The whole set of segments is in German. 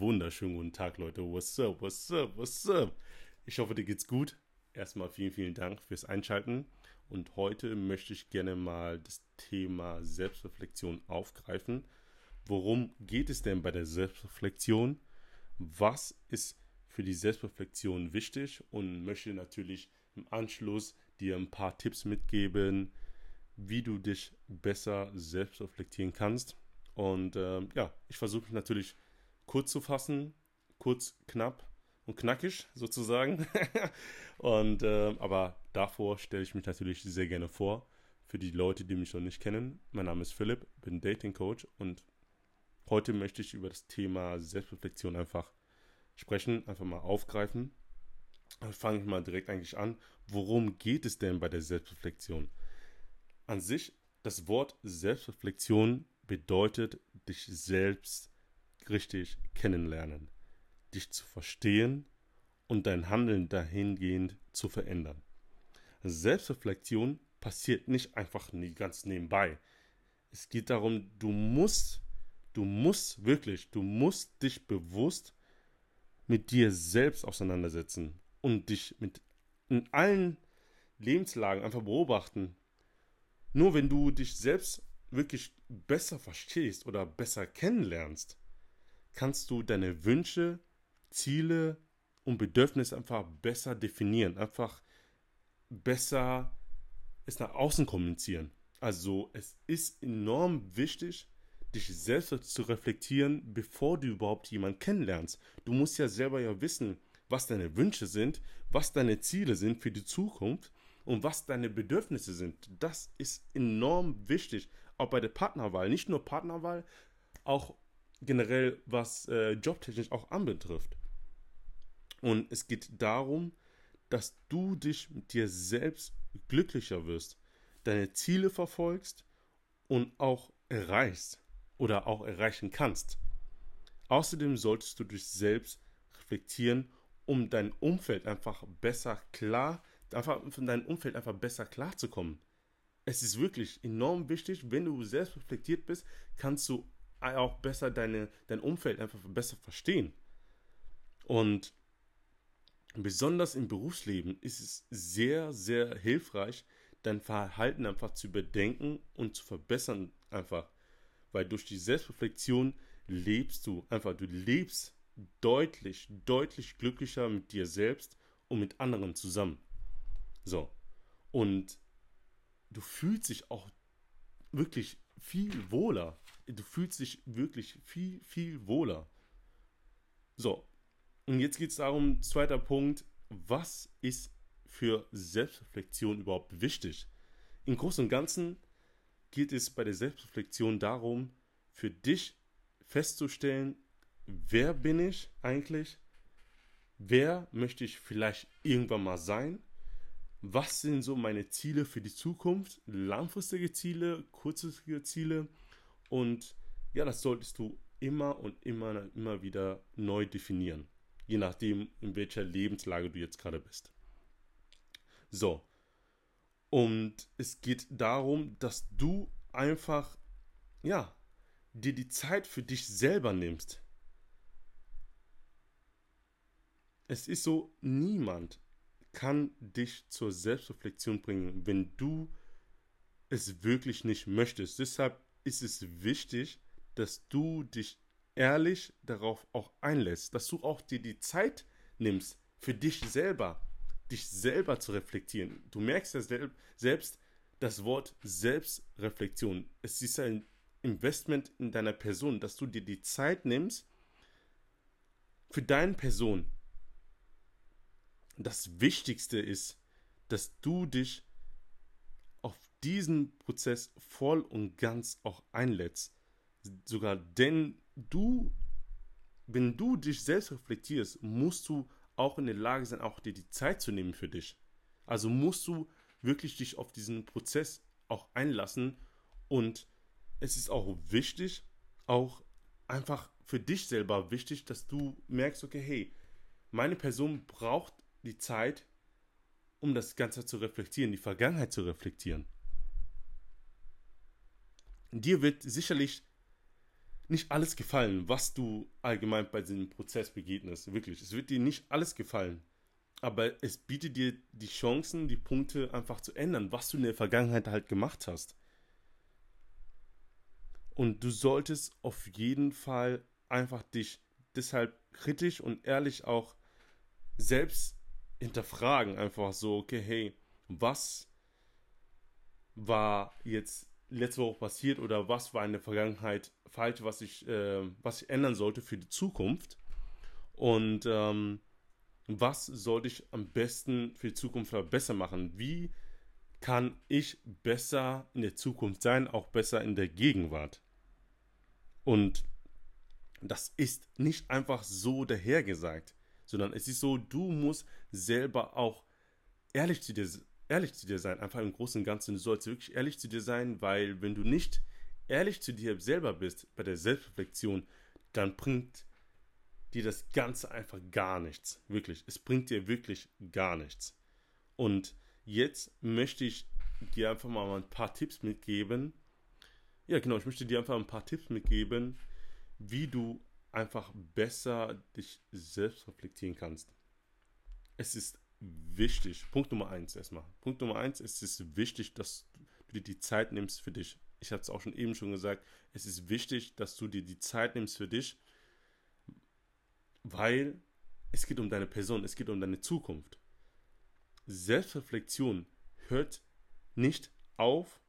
wunderschönen guten Tag, Leute. What's up, what's up, what's up? Ich hoffe, dir geht's gut. Erstmal vielen, vielen Dank fürs Einschalten. Und heute möchte ich gerne mal das Thema Selbstreflexion aufgreifen. Worum geht es denn bei der Selbstreflexion? Was ist für die Selbstreflexion wichtig? Und möchte natürlich im Anschluss dir ein paar Tipps mitgeben, wie du dich besser selbst reflektieren kannst. Und äh, ja, ich versuche natürlich kurz zu fassen, kurz, knapp und knackig sozusagen. und äh, aber davor stelle ich mich natürlich sehr gerne vor für die Leute, die mich noch nicht kennen. Mein Name ist Philipp, bin Dating Coach und heute möchte ich über das Thema Selbstreflexion einfach sprechen, einfach mal aufgreifen. Fange ich mal direkt eigentlich an. Worum geht es denn bei der Selbstreflexion? An sich, das Wort Selbstreflexion bedeutet, dich selbst richtig kennenlernen, dich zu verstehen und dein Handeln dahingehend zu verändern. Selbstreflexion passiert nicht einfach nie ganz nebenbei. Es geht darum, du musst, du musst wirklich, du musst dich bewusst mit dir selbst auseinandersetzen und dich mit in allen Lebenslagen einfach beobachten. Nur wenn du dich selbst wirklich besser verstehst oder besser kennenlernst, kannst du deine Wünsche, Ziele und Bedürfnisse einfach besser definieren, einfach besser es nach außen kommunizieren. Also es ist enorm wichtig, dich selbst zu reflektieren, bevor du überhaupt jemanden kennenlernst. Du musst ja selber ja wissen, was deine Wünsche sind, was deine Ziele sind für die Zukunft und was deine Bedürfnisse sind. Das ist enorm wichtig, auch bei der Partnerwahl. Nicht nur Partnerwahl, auch generell, was äh, jobtechnisch auch anbetrifft. Und es geht darum, dass du dich mit dir selbst glücklicher wirst, deine Ziele verfolgst und auch erreichst oder auch erreichen kannst. Außerdem solltest du dich selbst reflektieren, um dein Umfeld einfach besser klar, einfach von deinem Umfeld einfach besser klarzukommen. Es ist wirklich enorm wichtig, wenn du selbst reflektiert bist, kannst du auch besser deine, dein Umfeld einfach besser verstehen. Und besonders im Berufsleben ist es sehr, sehr hilfreich, dein Verhalten einfach zu überdenken und zu verbessern einfach. Weil durch die Selbstreflexion lebst du einfach, du lebst deutlich, deutlich glücklicher mit dir selbst und mit anderen zusammen. So. Und du fühlst dich auch wirklich viel wohler. Du fühlst dich wirklich viel, viel wohler. So, und jetzt geht es darum, zweiter Punkt, was ist für Selbstreflexion überhaupt wichtig? Im Großen und Ganzen geht es bei der Selbstreflexion darum, für dich festzustellen, wer bin ich eigentlich? Wer möchte ich vielleicht irgendwann mal sein? was sind so meine Ziele für die Zukunft, langfristige Ziele, kurzfristige Ziele und ja, das solltest du immer und immer, immer wieder neu definieren, je nachdem, in welcher Lebenslage du jetzt gerade bist. So, und es geht darum, dass du einfach, ja, dir die Zeit für dich selber nimmst. Es ist so, niemand kann dich zur Selbstreflexion bringen, wenn du es wirklich nicht möchtest. Deshalb ist es wichtig, dass du dich ehrlich darauf auch einlässt, dass du auch dir die Zeit nimmst, für dich selber, dich selber zu reflektieren. Du merkst ja sel selbst das Wort Selbstreflexion. Es ist ein Investment in deiner Person, dass du dir die Zeit nimmst für deine Person, das Wichtigste ist, dass du dich diesen Prozess voll und ganz auch einlädst. Sogar denn du, wenn du dich selbst reflektierst, musst du auch in der Lage sein, auch dir die Zeit zu nehmen für dich. Also musst du wirklich dich auf diesen Prozess auch einlassen und es ist auch wichtig, auch einfach für dich selber wichtig, dass du merkst, okay, hey, meine Person braucht die Zeit, um das Ganze zu reflektieren, die Vergangenheit zu reflektieren. Dir wird sicherlich nicht alles gefallen, was du allgemein bei diesem Prozess begegnest. Wirklich. Es wird dir nicht alles gefallen. Aber es bietet dir die Chancen, die Punkte einfach zu ändern, was du in der Vergangenheit halt gemacht hast. Und du solltest auf jeden Fall einfach dich deshalb kritisch und ehrlich auch selbst hinterfragen. Einfach so, okay, hey, was war jetzt letzte Woche passiert oder was war in der Vergangenheit falsch, was ich, äh, was ich ändern sollte für die Zukunft und ähm, was sollte ich am besten für die Zukunft besser machen? Wie kann ich besser in der Zukunft sein, auch besser in der Gegenwart? Und das ist nicht einfach so dahergesagt, sondern es ist so, du musst selber auch ehrlich zu dir ehrlich zu dir sein, einfach im Großen und Ganzen. Du sollst wirklich ehrlich zu dir sein, weil wenn du nicht ehrlich zu dir selber bist bei der Selbstreflexion, dann bringt dir das Ganze einfach gar nichts. Wirklich. Es bringt dir wirklich gar nichts. Und jetzt möchte ich dir einfach mal ein paar Tipps mitgeben. Ja, genau, ich möchte dir einfach ein paar Tipps mitgeben, wie du einfach besser dich selbst reflektieren kannst. Es ist wichtig, Punkt Nummer eins erstmal. Punkt Nummer eins, es ist wichtig, dass du dir die Zeit nimmst für dich. Ich habe es auch schon eben schon gesagt, es ist wichtig, dass du dir die Zeit nimmst für dich, weil es geht um deine Person, es geht um deine Zukunft. Selbstreflexion hört nicht auf,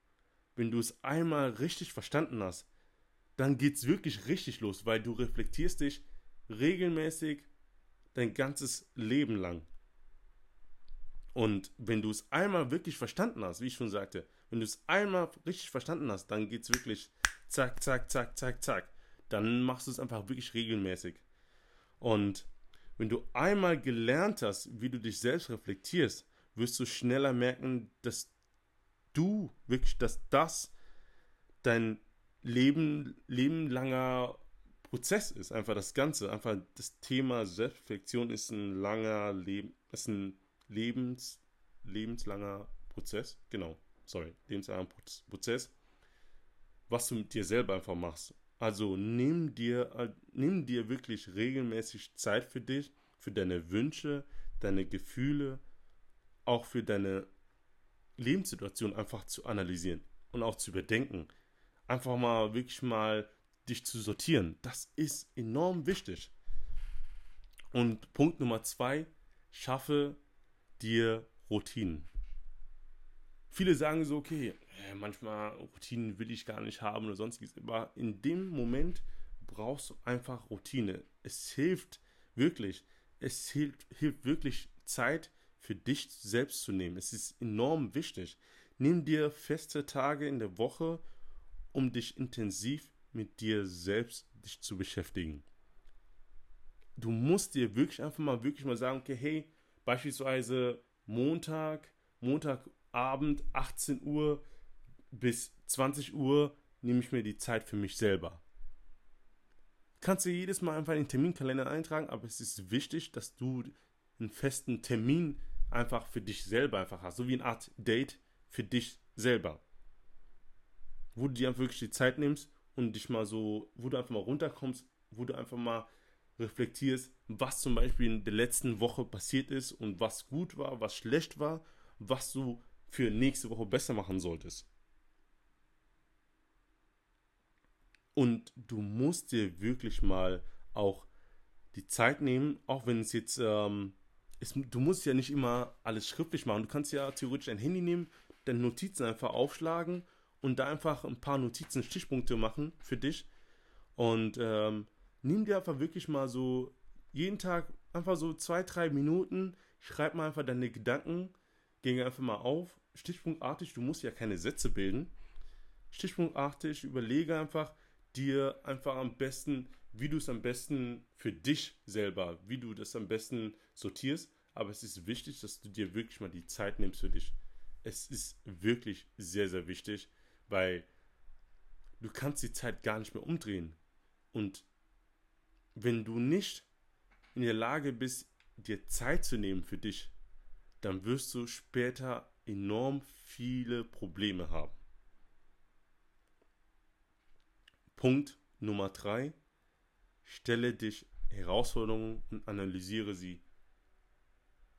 wenn du es einmal richtig verstanden hast. Dann geht es wirklich richtig los, weil du reflektierst dich regelmäßig dein ganzes Leben lang. Und wenn du es einmal wirklich verstanden hast, wie ich schon sagte, wenn du es einmal richtig verstanden hast, dann geht es wirklich zack, zack, zack, zack, zack. Dann machst du es einfach wirklich regelmäßig. Und wenn du einmal gelernt hast, wie du dich selbst reflektierst, wirst du schneller merken, dass du wirklich, dass das dein Leben, lebenlanger Prozess ist. Einfach das Ganze. Einfach das Thema Selbstreflexion ist ein langer Leben, ist ein lebens, lebenslanger Prozess, genau, sorry, lebenslanger Prozess, was du mit dir selber einfach machst. Also nimm dir, äh, nimm dir wirklich regelmäßig Zeit für dich, für deine Wünsche, deine Gefühle, auch für deine Lebenssituation einfach zu analysieren und auch zu überdenken. Einfach mal wirklich mal dich zu sortieren. Das ist enorm wichtig. Und Punkt Nummer zwei, schaffe dir Routinen. Viele sagen so, okay, manchmal Routinen will ich gar nicht haben oder sonstiges, aber in dem Moment brauchst du einfach Routine. Es hilft wirklich, es hilft, hilft wirklich Zeit für dich selbst zu nehmen. Es ist enorm wichtig. Nimm dir feste Tage in der Woche, um dich intensiv mit dir selbst dich zu beschäftigen. Du musst dir wirklich einfach mal wirklich mal sagen, okay, hey, Beispielsweise Montag, Montagabend, 18 Uhr bis 20 Uhr nehme ich mir die Zeit für mich selber. Kannst du jedes Mal einfach in den Terminkalender eintragen, aber es ist wichtig, dass du einen festen Termin einfach für dich selber einfach hast, so wie eine Art Date für dich selber. Wo du dir einfach wirklich die Zeit nimmst und dich mal so, wo du einfach mal runterkommst, wo du einfach mal reflektierst, was zum Beispiel in der letzten Woche passiert ist und was gut war, was schlecht war, was du für nächste Woche besser machen solltest. Und du musst dir wirklich mal auch die Zeit nehmen, auch wenn es jetzt, ähm, ist, du musst ja nicht immer alles schriftlich machen. Du kannst ja theoretisch ein Handy nehmen, deine Notizen einfach aufschlagen und da einfach ein paar Notizen, Stichpunkte machen für dich. Und ähm, nimm dir einfach wirklich mal so jeden Tag einfach so zwei, drei Minuten, schreib mal einfach deine Gedanken, geh einfach mal auf, stichpunktartig, du musst ja keine Sätze bilden, stichpunktartig, überlege einfach dir einfach am besten, wie du es am besten für dich selber, wie du das am besten sortierst, aber es ist wichtig, dass du dir wirklich mal die Zeit nimmst für dich. Es ist wirklich sehr, sehr wichtig, weil du kannst die Zeit gar nicht mehr umdrehen. Und wenn du nicht in der Lage bist, dir Zeit zu nehmen für dich, dann wirst du später enorm viele Probleme haben. Punkt Nummer drei, stelle dich Herausforderungen und analysiere sie.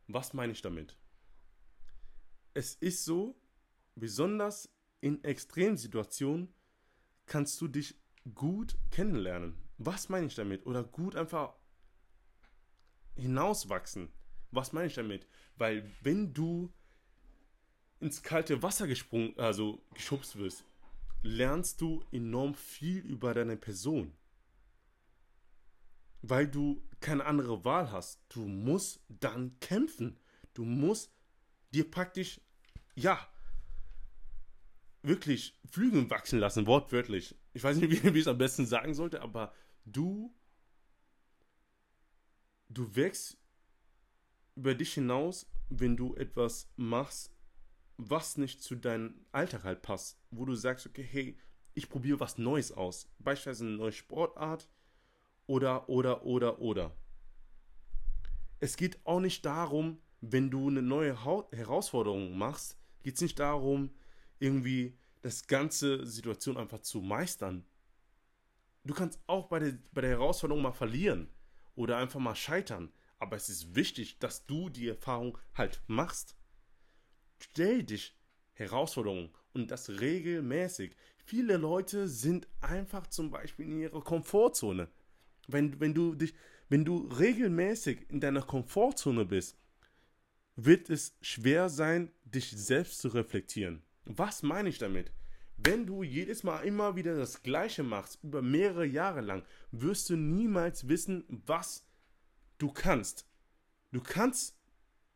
Was meine ich damit? Es ist so, besonders in Extremsituationen kannst du dich gut kennenlernen. Was meine ich damit? Oder gut einfach hinauswachsen. Was meine ich damit? Weil wenn du ins kalte Wasser gesprungen, also geschubst wirst, lernst du enorm viel über deine Person. Weil du keine andere Wahl hast. Du musst dann kämpfen. Du musst dir praktisch, ja, wirklich Flügel wachsen lassen, wortwörtlich. Ich weiß nicht, wie, wie ich es am besten sagen sollte, aber du, du wächst über dich hinaus, wenn du etwas machst, was nicht zu deinem Alltag halt passt. Wo du sagst, okay, hey, ich probiere was Neues aus. Beispielsweise eine neue Sportart oder, oder, oder, oder. Es geht auch nicht darum, wenn du eine neue Herausforderung machst, geht es nicht darum, irgendwie das ganze Situation einfach zu meistern. Du kannst auch bei der, bei der Herausforderung mal verlieren oder einfach mal scheitern. Aber es ist wichtig, dass du die Erfahrung halt machst. Stell dich Herausforderungen und das regelmäßig. Viele Leute sind einfach zum Beispiel in ihrer Komfortzone. Wenn, wenn, du dich, wenn du regelmäßig in deiner Komfortzone bist, wird es schwer sein, dich selbst zu reflektieren. Was meine ich damit? Wenn du jedes Mal immer wieder das Gleiche machst, über mehrere Jahre lang, wirst du niemals wissen, was du kannst. Du kannst,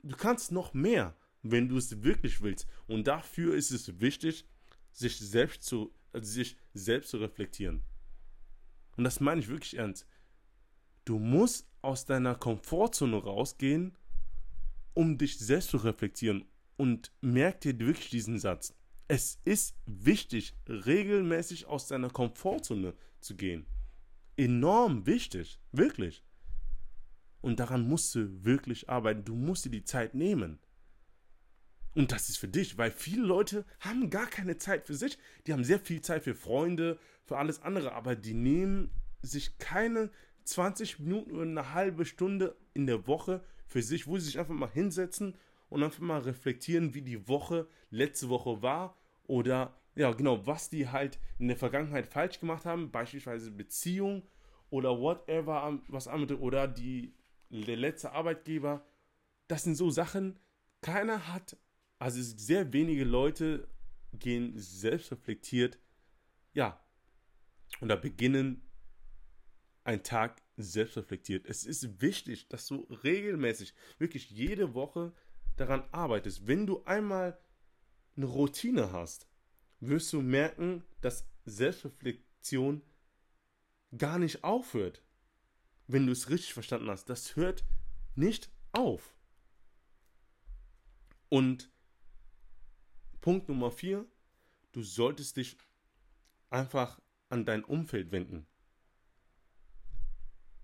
du kannst noch mehr, wenn du es wirklich willst. Und dafür ist es wichtig, sich selbst zu, also sich selbst zu reflektieren. Und das meine ich wirklich ernst. Du musst aus deiner Komfortzone rausgehen, um dich selbst zu reflektieren. Und merk dir wirklich diesen Satz. Es ist wichtig, regelmäßig aus deiner Komfortzone zu gehen. Enorm wichtig, wirklich. Und daran musst du wirklich arbeiten. Du musst dir die Zeit nehmen. Und das ist für dich, weil viele Leute haben gar keine Zeit für sich. Die haben sehr viel Zeit für Freunde, für alles andere, aber die nehmen sich keine 20 Minuten oder eine halbe Stunde in der Woche für sich, wo sie sich einfach mal hinsetzen und einfach mal reflektieren, wie die Woche letzte Woche war oder ja, genau, was die halt in der Vergangenheit falsch gemacht haben, beispielsweise Beziehung oder whatever, was andere oder die der letzte Arbeitgeber. Das sind so Sachen, keiner hat, also sehr wenige Leute gehen selbstreflektiert, ja, oder beginnen einen Tag selbstreflektiert. Es ist wichtig, dass du regelmäßig, wirklich jede Woche daran arbeitest. Wenn du einmal eine Routine hast, wirst du merken, dass Selbstreflexion gar nicht aufhört. Wenn du es richtig verstanden hast, das hört nicht auf. Und Punkt Nummer vier, du solltest dich einfach an dein Umfeld wenden.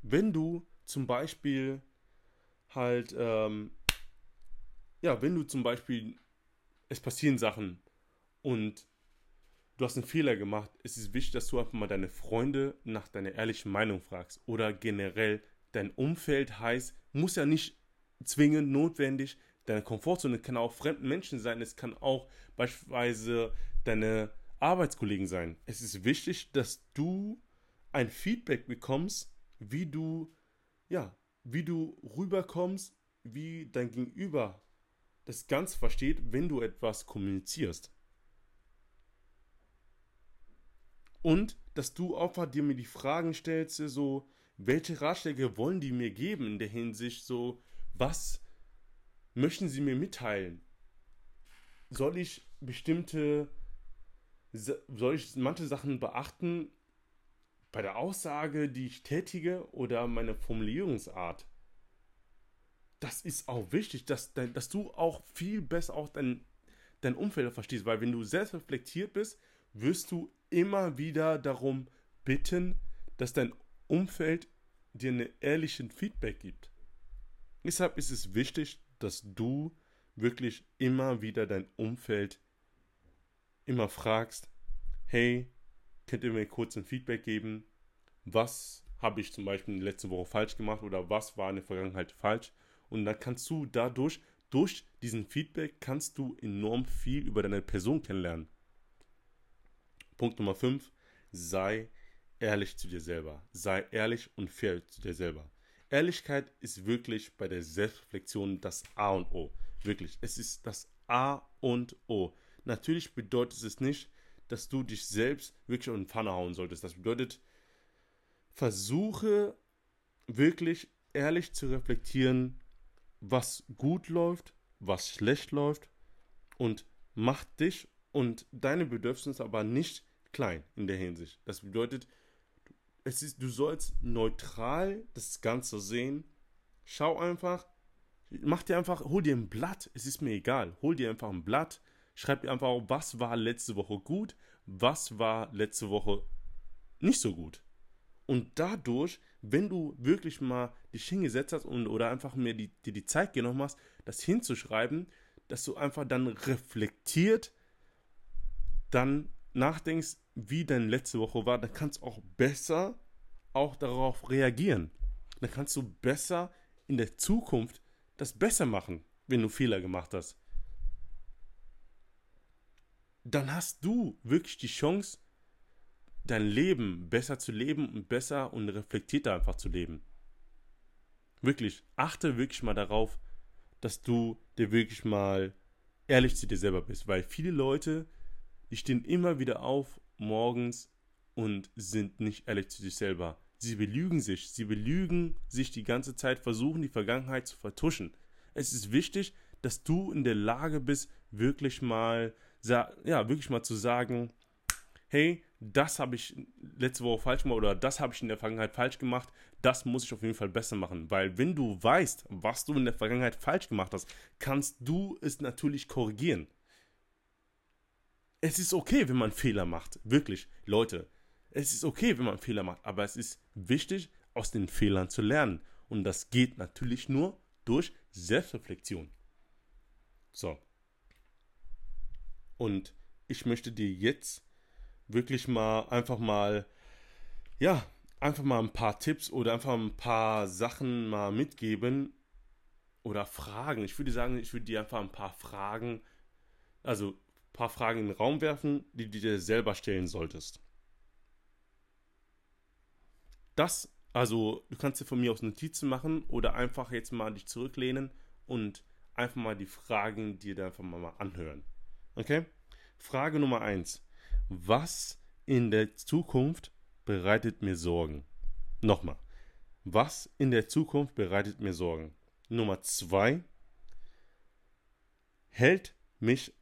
Wenn du zum Beispiel halt, ähm, ja, wenn du zum Beispiel es passieren Sachen und du hast einen Fehler gemacht, es ist wichtig, dass du einfach mal deine Freunde nach deiner ehrlichen Meinung fragst oder generell dein Umfeld heißt, muss ja nicht zwingend notwendig deine Komfortzone kann auch fremden Menschen sein, es kann auch beispielsweise deine Arbeitskollegen sein. Es ist wichtig, dass du ein Feedback bekommst, wie du ja, wie du rüberkommst, wie dein Gegenüber das Ganze versteht, wenn du etwas kommunizierst. Und dass du einfach dir mir die Fragen stellst, so, welche Ratschläge wollen die mir geben in der Hinsicht, so, was möchten sie mir mitteilen? Soll ich bestimmte, soll ich manche Sachen beachten bei der Aussage, die ich tätige oder meine Formulierungsart? Das ist auch wichtig, dass, dass du auch viel besser auch dein, dein Umfeld verstehst, weil wenn du selbst reflektiert bist, wirst du immer wieder darum bitten, dass dein Umfeld dir einen ehrlichen Feedback gibt. Deshalb ist es wichtig, dass du wirklich immer wieder dein Umfeld immer fragst, hey, könnt ihr mir kurz ein Feedback geben? was habe ich zum Beispiel in der letzten Woche falsch gemacht oder was war in der Vergangenheit falsch. Und dann kannst du dadurch, durch diesen Feedback, kannst du enorm viel über deine Person kennenlernen. Punkt Nummer 5, sei ehrlich zu dir selber. Sei ehrlich und fair zu dir selber. Ehrlichkeit ist wirklich bei der Selbstreflexion das A und O. Wirklich, es ist das A und O. Natürlich bedeutet es nicht, dass du dich selbst wirklich in den Pfanne hauen solltest. Das bedeutet, versuche wirklich ehrlich zu reflektieren, was gut läuft, was schlecht läuft und mach dich und deine Bedürfnisse aber nicht klein in der Hinsicht. Das bedeutet, es ist, du sollst neutral das Ganze sehen. Schau einfach, mach dir einfach, hol dir ein Blatt, es ist mir egal, hol dir einfach ein Blatt, schreib dir einfach was war letzte Woche gut, was war letzte Woche nicht so gut. Und dadurch, wenn du wirklich mal dich hingesetzt hast und oder einfach mir die, dir die Zeit genommen hast, das hinzuschreiben, dass du einfach dann reflektiert, dann nachdenkst, wie deine letzte Woche war, dann kannst du auch besser auch darauf reagieren. Dann kannst du besser in der Zukunft das besser machen, wenn du Fehler gemacht hast. Dann hast du wirklich die Chance, dein Leben besser zu leben und besser und reflektierter einfach zu leben. Wirklich, achte wirklich mal darauf, dass du dir wirklich mal ehrlich zu dir selber bist, weil viele Leute, die stehen immer wieder auf morgens und sind nicht ehrlich zu sich selber. Sie belügen sich, sie belügen sich die ganze Zeit, versuchen die Vergangenheit zu vertuschen. Es ist wichtig, dass du in der Lage bist, wirklich mal, ja, wirklich mal zu sagen, hey, das habe ich letzte Woche falsch gemacht oder das habe ich in der Vergangenheit falsch gemacht, das muss ich auf jeden Fall besser machen. Weil wenn du weißt, was du in der Vergangenheit falsch gemacht hast, kannst du es natürlich korrigieren. Es ist okay, wenn man Fehler macht. Wirklich, Leute. Es ist okay, wenn man Fehler macht. Aber es ist wichtig, aus den Fehlern zu lernen. Und das geht natürlich nur durch Selbstreflexion. So. Und ich möchte dir jetzt wirklich mal einfach mal, ja, einfach mal ein paar Tipps oder einfach ein paar Sachen mal mitgeben oder Fragen. Ich würde sagen, ich würde dir einfach ein paar Fragen, also ein paar Fragen in den Raum werfen, die du dir selber stellen solltest. Das, also du kannst dir von mir aus Notizen machen oder einfach jetzt mal dich zurücklehnen und einfach mal die Fragen dir da einfach mal anhören. Okay? Frage Nummer 1 was in der Zukunft bereitet mir Sorgen? Nochmal, was in der Zukunft bereitet mir Sorgen? Nummer zwei, hält mich,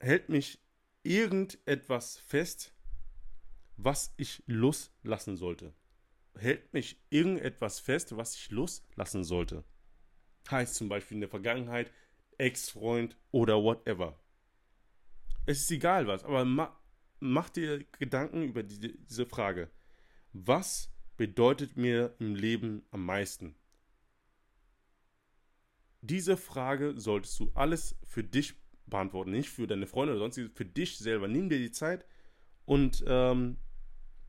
hält mich irgendetwas fest, was ich loslassen sollte? Hält mich irgendetwas fest, was ich loslassen sollte? Heißt zum Beispiel in der Vergangenheit Ex-Freund oder whatever. Es ist egal was, aber mach dir Gedanken über die, diese Frage. Was bedeutet mir im Leben am meisten? Diese Frage solltest du alles für dich beantworten, nicht für deine Freunde oder sonstiges, für dich selber. Nimm dir die Zeit und ähm,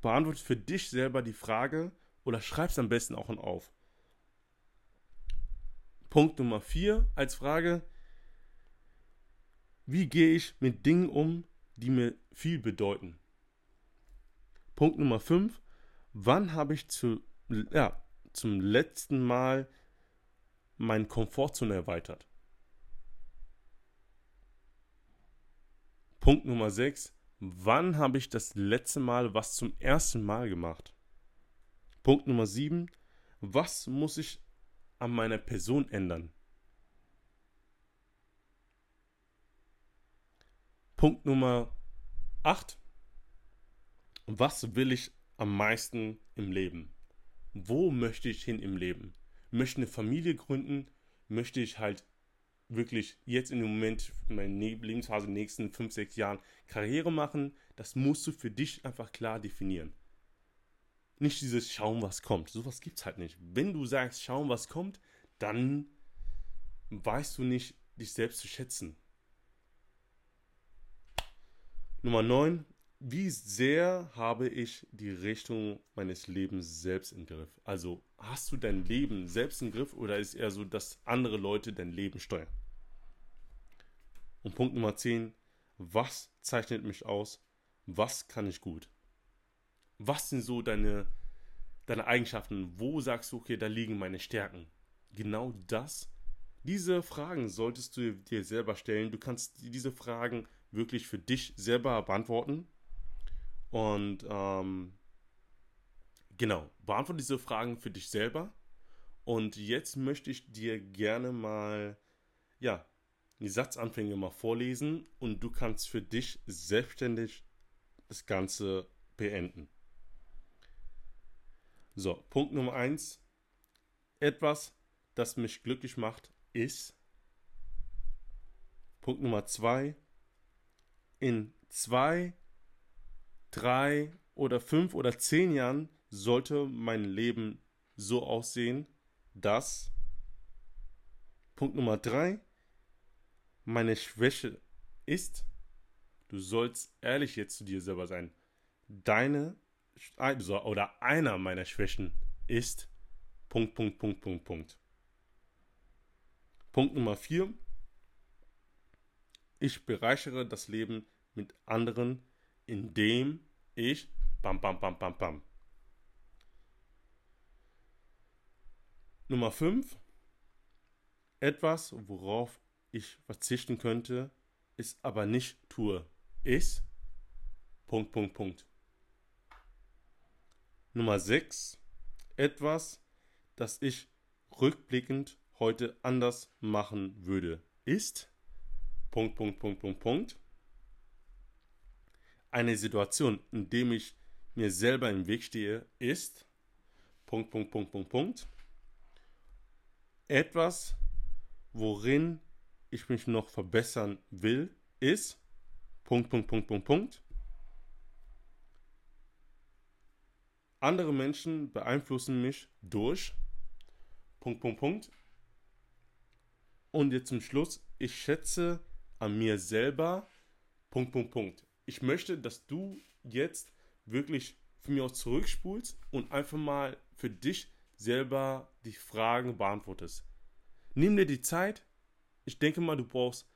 beantworte für dich selber die Frage oder schreib es am besten auch auf. Punkt Nummer 4 als Frage, wie gehe ich mit Dingen um, die mir viel bedeuten? Punkt Nummer 5. Wann habe ich zu, ja, zum letzten Mal meine Komfortzone erweitert? Punkt Nummer 6. Wann habe ich das letzte Mal was zum ersten Mal gemacht? Punkt Nummer 7. Was muss ich an meiner Person ändern? Punkt Nummer 8. Was will ich am meisten im Leben? Wo möchte ich hin im Leben? Möchte eine Familie gründen? Möchte ich halt wirklich jetzt in dem Moment, in meiner ne-, Lebensphase, in den nächsten 5, 6 Jahren Karriere machen? Das musst du für dich einfach klar definieren. Nicht dieses Schauen, was kommt. Sowas gibt es halt nicht. Wenn du sagst, schauen, was kommt, dann weißt du nicht, dich selbst zu schätzen. Nummer 9. wie sehr habe ich die Richtung meines Lebens selbst im Griff? Also hast du dein Leben selbst im Griff oder ist eher so, dass andere Leute dein Leben steuern? Und Punkt Nummer 10, was zeichnet mich aus? Was kann ich gut? Was sind so deine, deine Eigenschaften? Wo sagst du, okay, da liegen meine Stärken? Genau das. Diese Fragen solltest du dir selber stellen. Du kannst diese Fragen wirklich für dich selber beantworten und ähm, genau, beantworte diese Fragen für dich selber. Und jetzt möchte ich dir gerne mal, ja, die Satzanfänge mal vorlesen und du kannst für dich selbstständig das Ganze beenden. So, Punkt Nummer eins: Etwas, das mich glücklich macht, ist. Punkt Nummer zwei: In zwei drei oder fünf oder zehn Jahren sollte mein Leben so aussehen, dass Punkt Nummer drei meine Schwäche ist, du sollst ehrlich jetzt zu dir selber sein. Deine also, oder einer meiner Schwächen ist Punkt, Punkt, Punkt, Punkt, Punkt. Punkt Nummer vier. Ich bereichere das Leben mit anderen indem ich bam, bam, bam, bam, bam. Nummer 5. Etwas, worauf ich verzichten könnte, ist aber nicht tue, ist Punkt, Punkt, Punkt. Nummer 6. Etwas, das ich rückblickend heute anders machen würde, ist Punkt, Punkt, Punkt, Punkt, Punkt eine Situation, in dem ich mir selber im Weg stehe, ist Punkt, Punkt, Punkt, Punkt, Punkt. Etwas, worin ich mich noch verbessern will, ist Punkt, Punkt, Punkt, Punkt, Punkt. Andere Menschen beeinflussen mich durch Punkt, Punkt, Punkt. Und jetzt zum Schluss, ich schätze an mir selber Punkt, Punkt, Punkt ich möchte, dass du jetzt wirklich von mir aus zurückspulst und einfach mal für dich selber die Fragen beantwortest. Nimm dir die Zeit. Ich denke mal, du brauchst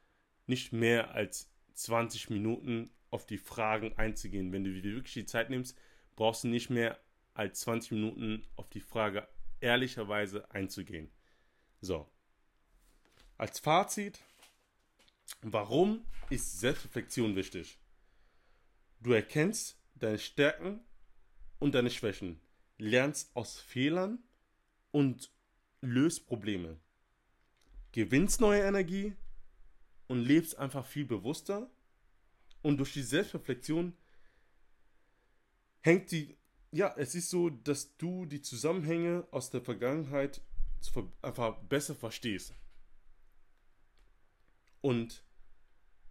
nicht mehr als 20 Minuten auf die Fragen einzugehen. Wenn du dir wirklich die Zeit nimmst, brauchst du nicht mehr als 20 Minuten auf die Frage ehrlicherweise einzugehen. So. Als Fazit, warum ist Selbstreflexion wichtig? Du erkennst deine Stärken und deine Schwächen, lernst aus Fehlern und löst Probleme. Gewinnst neue Energie und lebst einfach viel bewusster. Und durch die Selbstreflexion hängt die, ja, es ist so, dass du die Zusammenhänge aus der Vergangenheit einfach besser verstehst. Und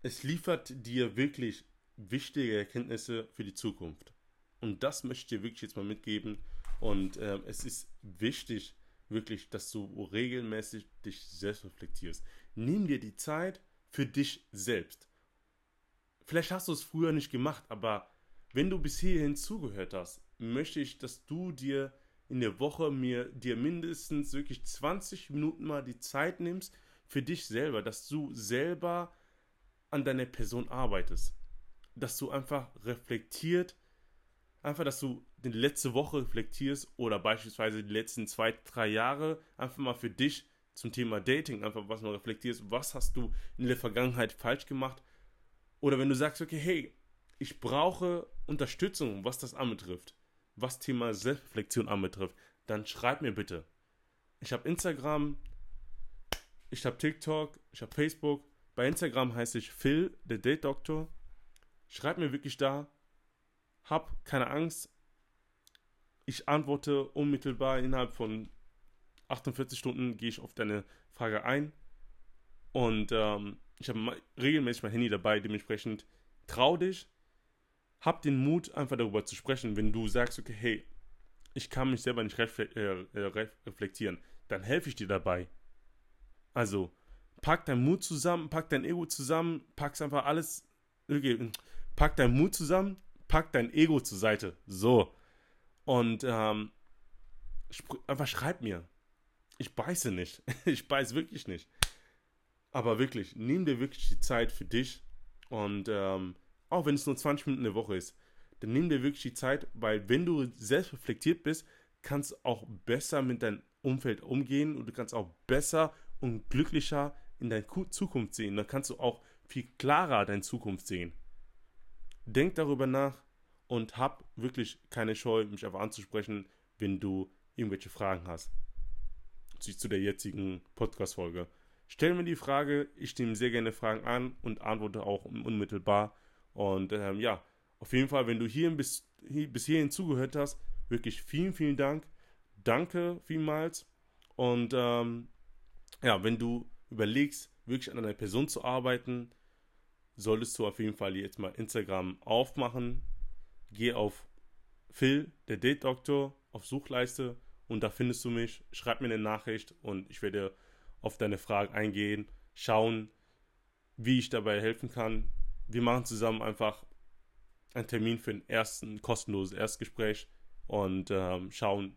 es liefert dir wirklich wichtige Erkenntnisse für die Zukunft. Und das möchte ich dir wirklich jetzt mal mitgeben. Und äh, es ist wichtig, wirklich, dass du regelmäßig dich selbst reflektierst. Nimm dir die Zeit für dich selbst. Vielleicht hast du es früher nicht gemacht, aber wenn du bis hierhin zugehört hast, möchte ich, dass du dir in der Woche mir dir mindestens wirklich 20 Minuten mal die Zeit nimmst für dich selber, dass du selber an deiner Person arbeitest. Dass du einfach reflektiert, einfach, dass du die letzte Woche reflektierst oder beispielsweise die letzten zwei, drei Jahre einfach mal für dich zum Thema Dating einfach was mal reflektierst, was hast du in der Vergangenheit falsch gemacht? Oder wenn du sagst, okay, hey, ich brauche Unterstützung, was das anbetrifft, was Thema Selbstreflexion anbetrifft, dann schreib mir bitte. Ich habe Instagram, ich habe TikTok, ich habe Facebook. Bei Instagram heiße ich Phil, der Date Doctor. Schreib mir wirklich da. Hab keine Angst. Ich antworte unmittelbar innerhalb von 48 Stunden gehe ich auf deine Frage ein. Und ähm, ich habe regelmäßig mein Handy dabei, dementsprechend trau dich, hab den Mut, einfach darüber zu sprechen. Wenn du sagst, okay, hey, ich kann mich selber nicht äh, reflektieren, dann helfe ich dir dabei. Also, pack deinen Mut zusammen, pack dein Ego zusammen, pack's einfach alles. Okay, pack deinen Mut zusammen, pack dein Ego zur Seite. So. Und ähm, einfach schreib mir. Ich beiße nicht. Ich beiße wirklich nicht. Aber wirklich, nimm dir wirklich die Zeit für dich. Und ähm, auch wenn es nur 20 Minuten eine Woche ist, dann nimm dir wirklich die Zeit, weil wenn du selbst reflektiert bist, kannst du auch besser mit deinem Umfeld umgehen und du kannst auch besser und glücklicher in deine Zukunft sehen. Dann kannst du auch viel klarer deine Zukunft sehen. Denk darüber nach und hab wirklich keine Scheu, mich einfach anzusprechen, wenn du irgendwelche Fragen hast. Zu der jetzigen Podcast-Folge. Stell mir die Frage, ich nehme sehr gerne Fragen an und antworte auch unmittelbar. Und ähm, ja, auf jeden Fall, wenn du hier bis, hier, bis hierhin zugehört hast, wirklich vielen, vielen Dank. Danke vielmals. Und ähm, ja, wenn du überlegst, wirklich an einer Person zu arbeiten, solltest du auf jeden Fall jetzt mal Instagram aufmachen. Geh auf Phil, der Date Doktor, auf Suchleiste und da findest du mich. Schreib mir eine Nachricht und ich werde auf deine Fragen eingehen, schauen, wie ich dabei helfen kann. Wir machen zusammen einfach einen Termin für ein ersten kostenloses Erstgespräch und ähm, schauen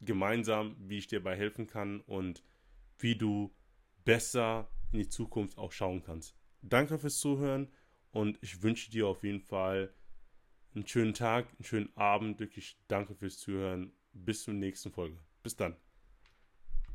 gemeinsam, wie ich dir dabei helfen kann und wie du besser in die Zukunft auch schauen kannst. Danke fürs Zuhören und ich wünsche dir auf jeden Fall einen schönen Tag, einen schönen Abend. Wirklich danke fürs Zuhören. Bis zur nächsten Folge. Bis dann.